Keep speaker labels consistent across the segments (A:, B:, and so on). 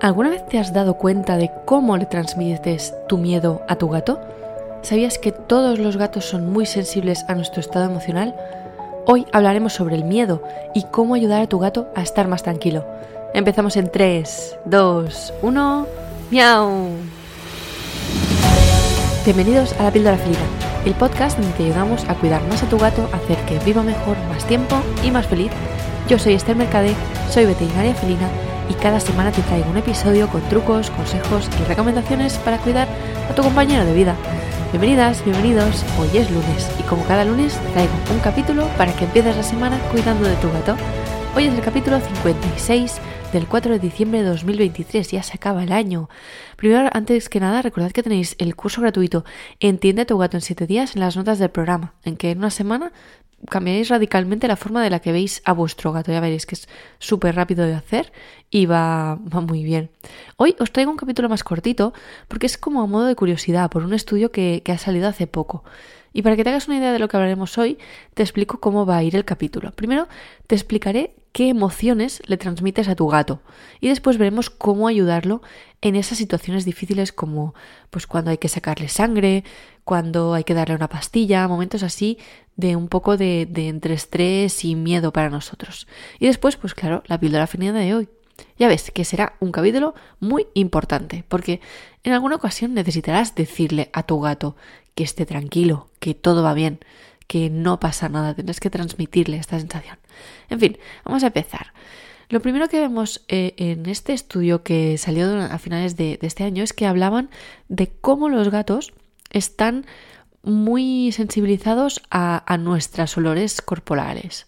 A: ¿Alguna vez te has dado cuenta de cómo le transmites tu miedo a tu gato? ¿Sabías que todos los gatos son muy sensibles a nuestro estado emocional? Hoy hablaremos sobre el miedo y cómo ayudar a tu gato a estar más tranquilo. Empezamos en 3, 2, 1, miau. Bienvenidos a La Píldora Felina, el podcast donde te ayudamos a cuidar más a tu gato, a hacer que viva mejor, más tiempo y más feliz. Yo soy Esther Mercade, soy veterinaria felina y cada semana te traigo un episodio con trucos, consejos y recomendaciones para cuidar a tu compañero de vida. Bienvenidas, bienvenidos, hoy es lunes y como cada lunes traigo un capítulo para que empieces la semana cuidando de tu gato. Hoy es el capítulo 56 del 4 de diciembre de 2023, ya se acaba el año. Primero, antes que nada, recordad que tenéis el curso gratuito Entiende a tu gato en 7 días en las notas del programa, en que en una semana cambiaréis radicalmente la forma de la que veis a vuestro gato. Ya veréis que es súper rápido de hacer y va, va, muy bien. Hoy os traigo un capítulo más cortito porque es como a modo de curiosidad por un estudio que, que ha salido hace poco. Y para que te hagas una idea de lo que hablaremos hoy, te explico cómo va a ir el capítulo. Primero, te explicaré qué emociones le transmites a tu gato y después veremos cómo ayudarlo en esas situaciones difíciles como pues cuando hay que sacarle sangre, cuando hay que darle una pastilla, momentos así de un poco de, de entre estrés y miedo para nosotros. Y después, pues claro, la píldora final de hoy. Ya ves que será un capítulo muy importante, porque en alguna ocasión necesitarás decirle a tu gato que esté tranquilo, que todo va bien, que no pasa nada, tendrás que transmitirle esta sensación. En fin, vamos a empezar. Lo primero que vemos eh, en este estudio que salió a finales de, este año es que hablaban de cómo los gatos están muy sensibilizados a, a nuestros olores corporales.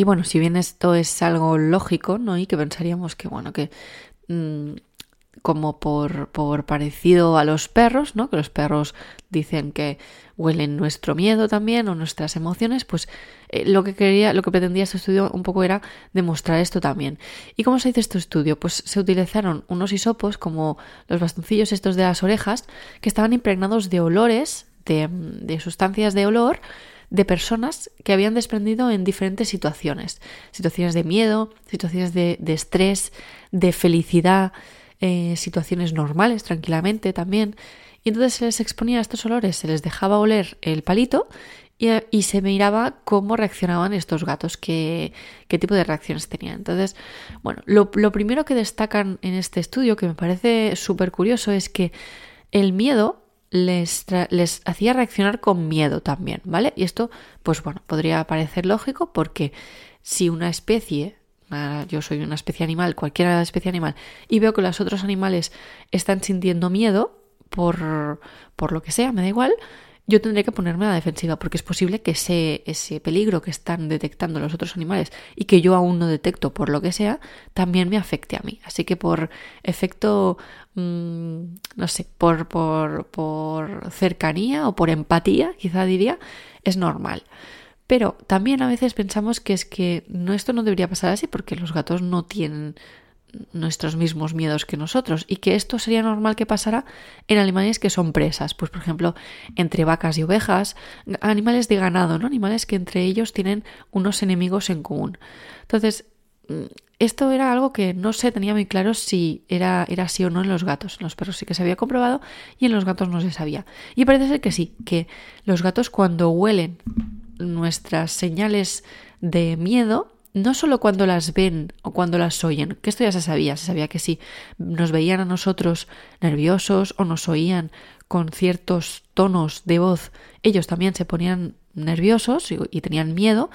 A: Y bueno, si bien esto es algo lógico, ¿no? Y que pensaríamos que, bueno, que mmm, como por, por parecido a los perros, ¿no? Que los perros dicen que huelen nuestro miedo también o nuestras emociones, pues eh, lo que quería, lo que pretendía este estudio un poco era demostrar esto también. ¿Y cómo se hizo este estudio? Pues se utilizaron unos hisopos como los bastoncillos estos de las orejas que estaban impregnados de olores, de, de sustancias de olor de personas que habían desprendido en diferentes situaciones. Situaciones de miedo, situaciones de, estrés, de felicidad, eh, situaciones normales tranquilamente también. Y entonces se les exponía a estos olores, se les dejaba oler el palito y, se miraba cómo reaccionaban estos gatos, qué, qué tipo de reacciones tenían. Entonces, bueno, lo, lo primero que destacan en este estudio, que me parece súper curioso, es que el miedo les, hacía reaccionar con miedo también, ¿vale? Y esto, pues bueno, podría parecer lógico porque si una especie, yo soy una especie animal, cualquier especie animal, y veo que los otros animales están sintiendo miedo por, por lo que sea, me da igual, yo tendré que ponerme a la defensiva porque es posible que ese, ese peligro que están detectando los otros animales y que yo aún no detecto por lo que sea, también me afecte a mí. Así que por efecto, mmm, no sé, por, por, por cercanía o por empatía, quizá diría, es normal. Pero también a veces pensamos que es que no, esto no debería pasar así porque los gatos no tienen nuestros mismos miedos que nosotros y que esto sería normal que pasara en animales que son presas, pues por ejemplo entre vacas y ovejas, animales de ganado, ¿no? Animales que entre ellos tienen unos enemigos en común. Entonces, mm, esto era algo que no se tenía muy claro si era, era así o no en los gatos. En los perros sí que se había comprobado y en los gatos no se sabía. Y parece ser que sí, que los gatos cuando huelen nuestras señales de miedo, no solo cuando las ven o cuando las oyen, que esto ya se sabía, se sabía que si nos veían a nosotros nerviosos o nos oían con ciertos tonos de voz, ellos también se ponían nerviosos y, tenían miedo,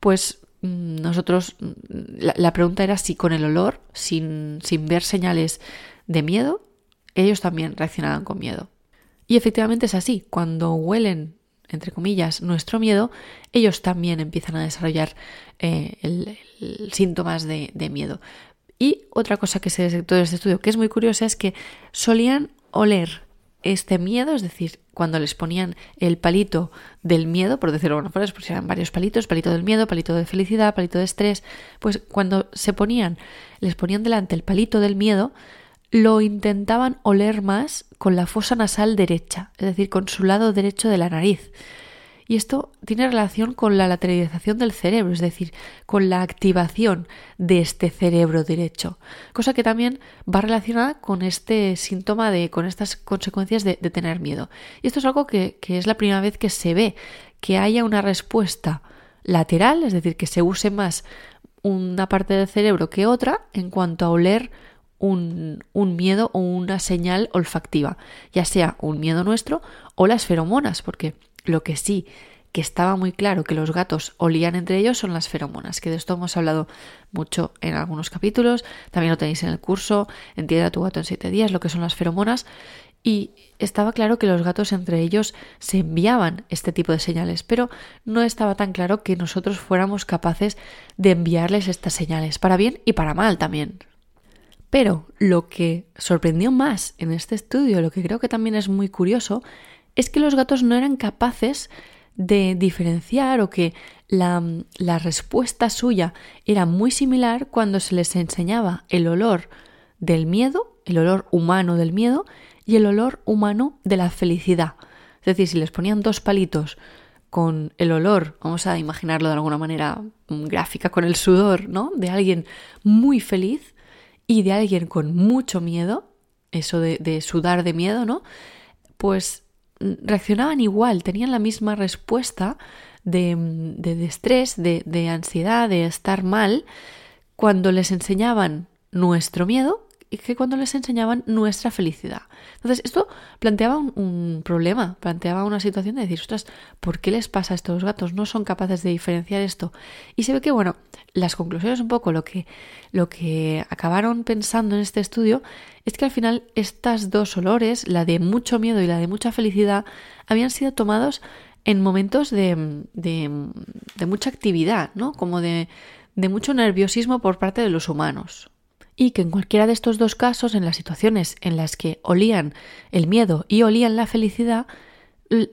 A: pues mm, nosotros, mm, la, la, pregunta era si con el olor, sin, sin ver señales de miedo, ellos también reaccionaban con miedo. Y efectivamente es así, cuando huelen entre comillas, nuestro miedo, ellos también empiezan a desarrollar eh, el, síntomas de, miedo. Y otra cosa que se detectó en este estudio que es muy curiosa es que solían oler este miedo, es decir, cuando les ponían el palito del miedo, por decirlo de alguna forma, pues eran varios palitos, palito del miedo, palito de felicidad, palito de estrés, pues cuando se ponían, les ponían delante el palito del miedo, lo intentaban oler más con la fosa nasal derecha, es decir, con su lado derecho de la nariz. Y esto tiene relación con la lateralización del cerebro, es decir, con la activación de este cerebro derecho, cosa que también va relacionada con este síntoma de, con estas consecuencias de, tener miedo. Y esto es algo que, que es la primera vez que se ve, que haya una respuesta lateral, es decir, que se use más una parte del cerebro que otra en cuanto a oler un, miedo o una señal olfactiva, ya sea un miedo nuestro o las feromonas, porque lo que sí que estaba muy claro que los gatos olían entre ellos son las feromonas, que de esto hemos hablado mucho en algunos capítulos, también lo tenéis en el curso, Entiende a tu gato en siete días, lo que son las feromonas, y estaba claro que los gatos entre ellos se enviaban este tipo de señales, pero no estaba tan claro que nosotros fuéramos capaces de enviarles estas señales, para bien y para mal también. Pero lo que sorprendió más en este estudio, lo que creo que también es muy curioso, es que los gatos no eran capaces de diferenciar o que la, respuesta suya era muy similar cuando se les enseñaba el olor del miedo, el olor humano del miedo y el olor humano de la felicidad. Es decir, si les ponían dos palitos con el olor, vamos a imaginarlo de alguna manera gráfica, con el sudor, ¿no? De alguien muy feliz y de alguien con mucho miedo, eso de, de sudar de miedo, ¿no? Pues reaccionaban igual, tenían la misma respuesta de, de, estrés, de, de ansiedad, de estar mal, cuando les enseñaban nuestro miedo que cuando les enseñaban nuestra felicidad. Entonces, esto planteaba un, problema, planteaba una situación de decir, ostras, ¿por qué les pasa a estos gatos? No son capaces de diferenciar esto. Y se ve que, bueno, las conclusiones un poco, lo que, lo que acabaron pensando en este estudio es que al final estas dos olores, la de mucho miedo y la de mucha felicidad, habían sido tomados en momentos de, de, de mucha actividad, ¿no? Como de, de mucho nerviosismo por parte de los humanos y que en cualquiera de estos dos casos, en las situaciones en las que olían el miedo y olían la felicidad,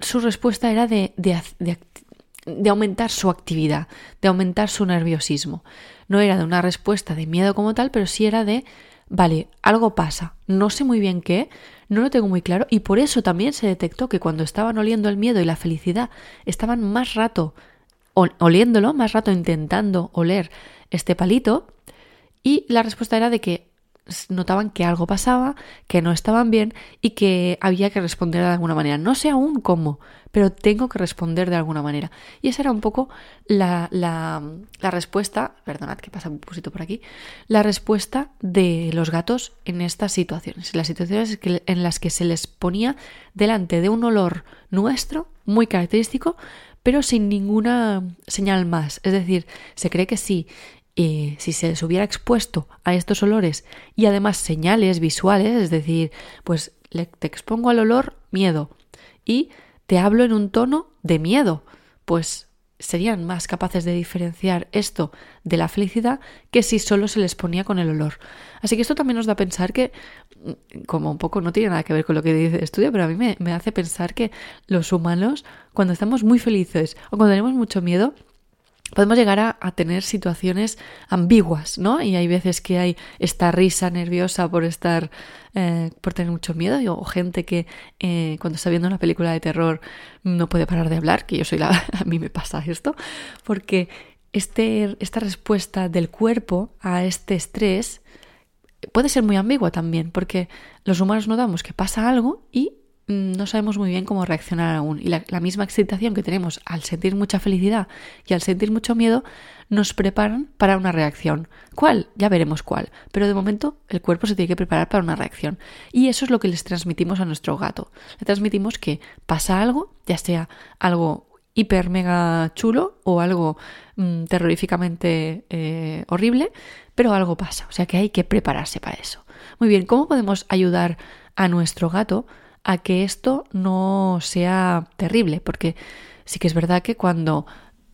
A: su respuesta era de, de, aumentar su actividad, de aumentar su nerviosismo. No era de una respuesta de miedo como tal, pero sí era de, vale, algo pasa, no sé muy bien qué, no lo tengo muy claro, y por eso también se detectó que cuando estaban oliendo el miedo y la felicidad, estaban más rato oliéndolo, más rato intentando oler este palito, y la respuesta era de que notaban que algo pasaba, que no estaban bien y que había que responder de alguna manera. No sé aún cómo, pero tengo que responder de alguna manera. Y esa era un poco la, la, la respuesta, perdonad que pasa un poquito por aquí, la respuesta de los gatos en estas situaciones, las situaciones en las que se les ponía delante de un olor nuestro, muy característico, pero sin ninguna señal más. Es decir, se cree que sí y si se les hubiera expuesto a estos olores y además señales visuales, es decir, pues te expongo al olor miedo y te hablo en un tono de miedo, pues serían más capaces de diferenciar esto de la felicidad que si solo se les ponía con el olor. Así que esto también nos da a pensar que, mm, como un poco no tiene nada que ver con lo que dice el estudio, pero a mí me, me hace pensar que los humanos, cuando estamos muy felices o cuando tenemos mucho miedo, podemos llegar a, tener situaciones ambiguas, ¿no? Y hay veces que hay esta risa nerviosa por estar, eh, por tener mucho miedo, o gente que eh, cuando está viendo una película de terror no puede parar de hablar, que yo soy la, a mí me pasa esto, porque este, esta respuesta del cuerpo a este estrés puede ser muy ambigua también, porque los humanos notamos que pasa algo y no sabemos muy bien cómo reaccionar aún. Y la, misma excitación que tenemos al sentir mucha felicidad y al sentir mucho miedo nos preparan para una reacción. ¿Cuál? Ya veremos cuál. Pero de momento el cuerpo se tiene que preparar para una reacción. Y eso es lo que les transmitimos a nuestro gato. Le transmitimos que pasa algo, ya sea algo hiper mega chulo o algo mm, terroríficamente eh, horrible, pero algo pasa. O sea que hay que prepararse para eso. Muy bien, ¿cómo podemos ayudar a nuestro gato? A que esto no sea terrible, porque sí que es verdad que cuando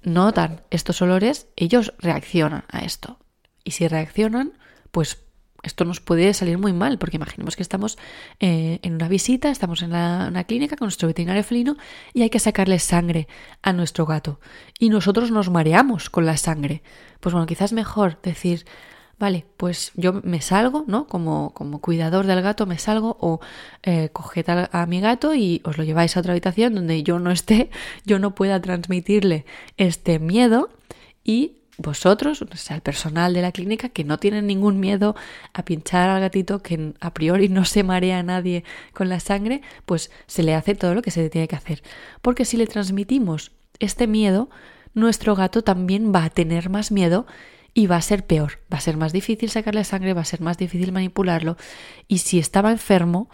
A: notan estos olores, ellos reaccionan a esto. Y si reaccionan, pues esto nos puede salir muy mal, porque imaginemos que estamos eh, en una visita, estamos en una clínica con nuestro veterinario felino y hay que sacarle sangre a nuestro gato. Y nosotros nos mareamos con la sangre. Pues bueno, quizás mejor decir, vale, pues yo me salgo, ¿no? Como, como cuidador del gato me salgo o eh, coged a, mi gato y os lo lleváis a otra habitación donde yo no esté, yo no pueda transmitirle este miedo y vosotros, o sea, el personal de la clínica que no tienen ningún miedo a pinchar al gatito, que a priori no se marea a nadie con la sangre, pues se le hace todo lo que se le tiene que hacer. Porque si le transmitimos este miedo, nuestro gato también va a tener más miedo y va a ser peor, va a ser más difícil sacarle sangre, va a ser más difícil manipularlo y si estaba enfermo,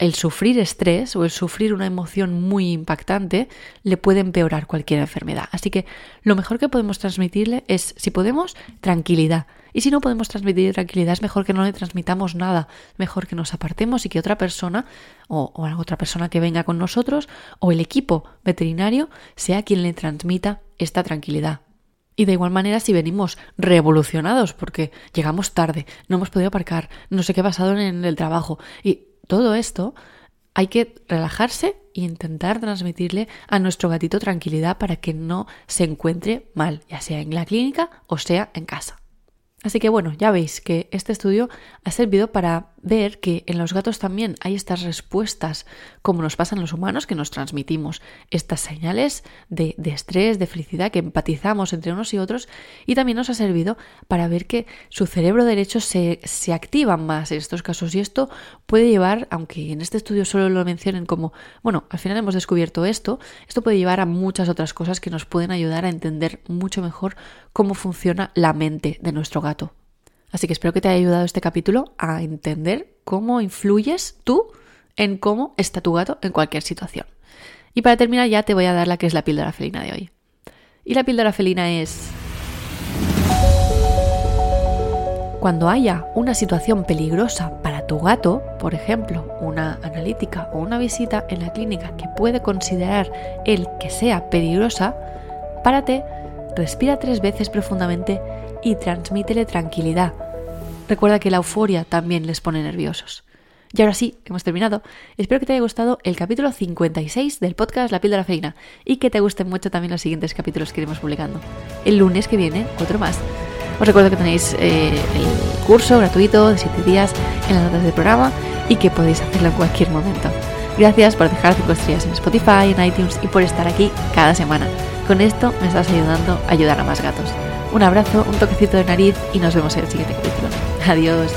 A: el sufrir estrés o el sufrir una emoción muy impactante le puede empeorar cualquier enfermedad. Así que lo mejor que podemos transmitirle es, si podemos, tranquilidad. Y si no podemos transmitir tranquilidad, es mejor que no le transmitamos nada, mejor que nos apartemos y que otra persona o, o otra persona que venga con nosotros o el equipo veterinario sea quien le transmita esta tranquilidad. Y de igual manera, si venimos revolucionados porque llegamos tarde, no hemos podido aparcar, no sé qué ha pasado en el trabajo, y todo esto hay que relajarse e intentar transmitirle a nuestro gatito tranquilidad para que no se encuentre mal, ya sea en la clínica o sea en casa. Así que bueno, ya veis que este estudio ha servido para ver que en los gatos también hay estas respuestas, como nos pasan los humanos, que nos transmitimos estas señales de, estrés, de felicidad, que empatizamos entre unos y otros, y también nos ha servido para ver que su cerebro derecho se, se activa más en estos casos. Y esto puede llevar, aunque en este estudio solo lo mencionen como, bueno, al final hemos descubierto esto, esto puede llevar a muchas otras cosas que nos pueden ayudar a entender mucho mejor cómo funciona la mente de nuestro gato. Así que espero que te haya ayudado este capítulo a entender cómo influyes tú en cómo está tu gato en cualquier situación. Y para terminar ya te voy a dar la que es la píldora felina de hoy. Y la píldora felina es... Cuando haya una situación peligrosa para tu gato, por ejemplo, una analítica o una visita en la clínica que puede considerar él que sea peligrosa, párate, respira tres veces profundamente y transmítele tranquilidad. Recuerda que la euforia también les pone nerviosos. Y ahora sí, hemos terminado. Espero que te haya gustado el capítulo 56 del podcast La piel de feina y que te gusten mucho también los siguientes capítulos que iremos publicando. El lunes que viene, otro más. Os recuerdo que tenéis eh, el curso gratuito de 7 días en las notas del programa y que podéis hacerlo en cualquier momento. Gracias por dejar 5 estrellas en Spotify, en iTunes y por estar aquí cada semana. Con esto me estás ayudando a ayudar a más gatos. Un abrazo, un toquecito de nariz y nos vemos en el siguiente capítulo. Adiós.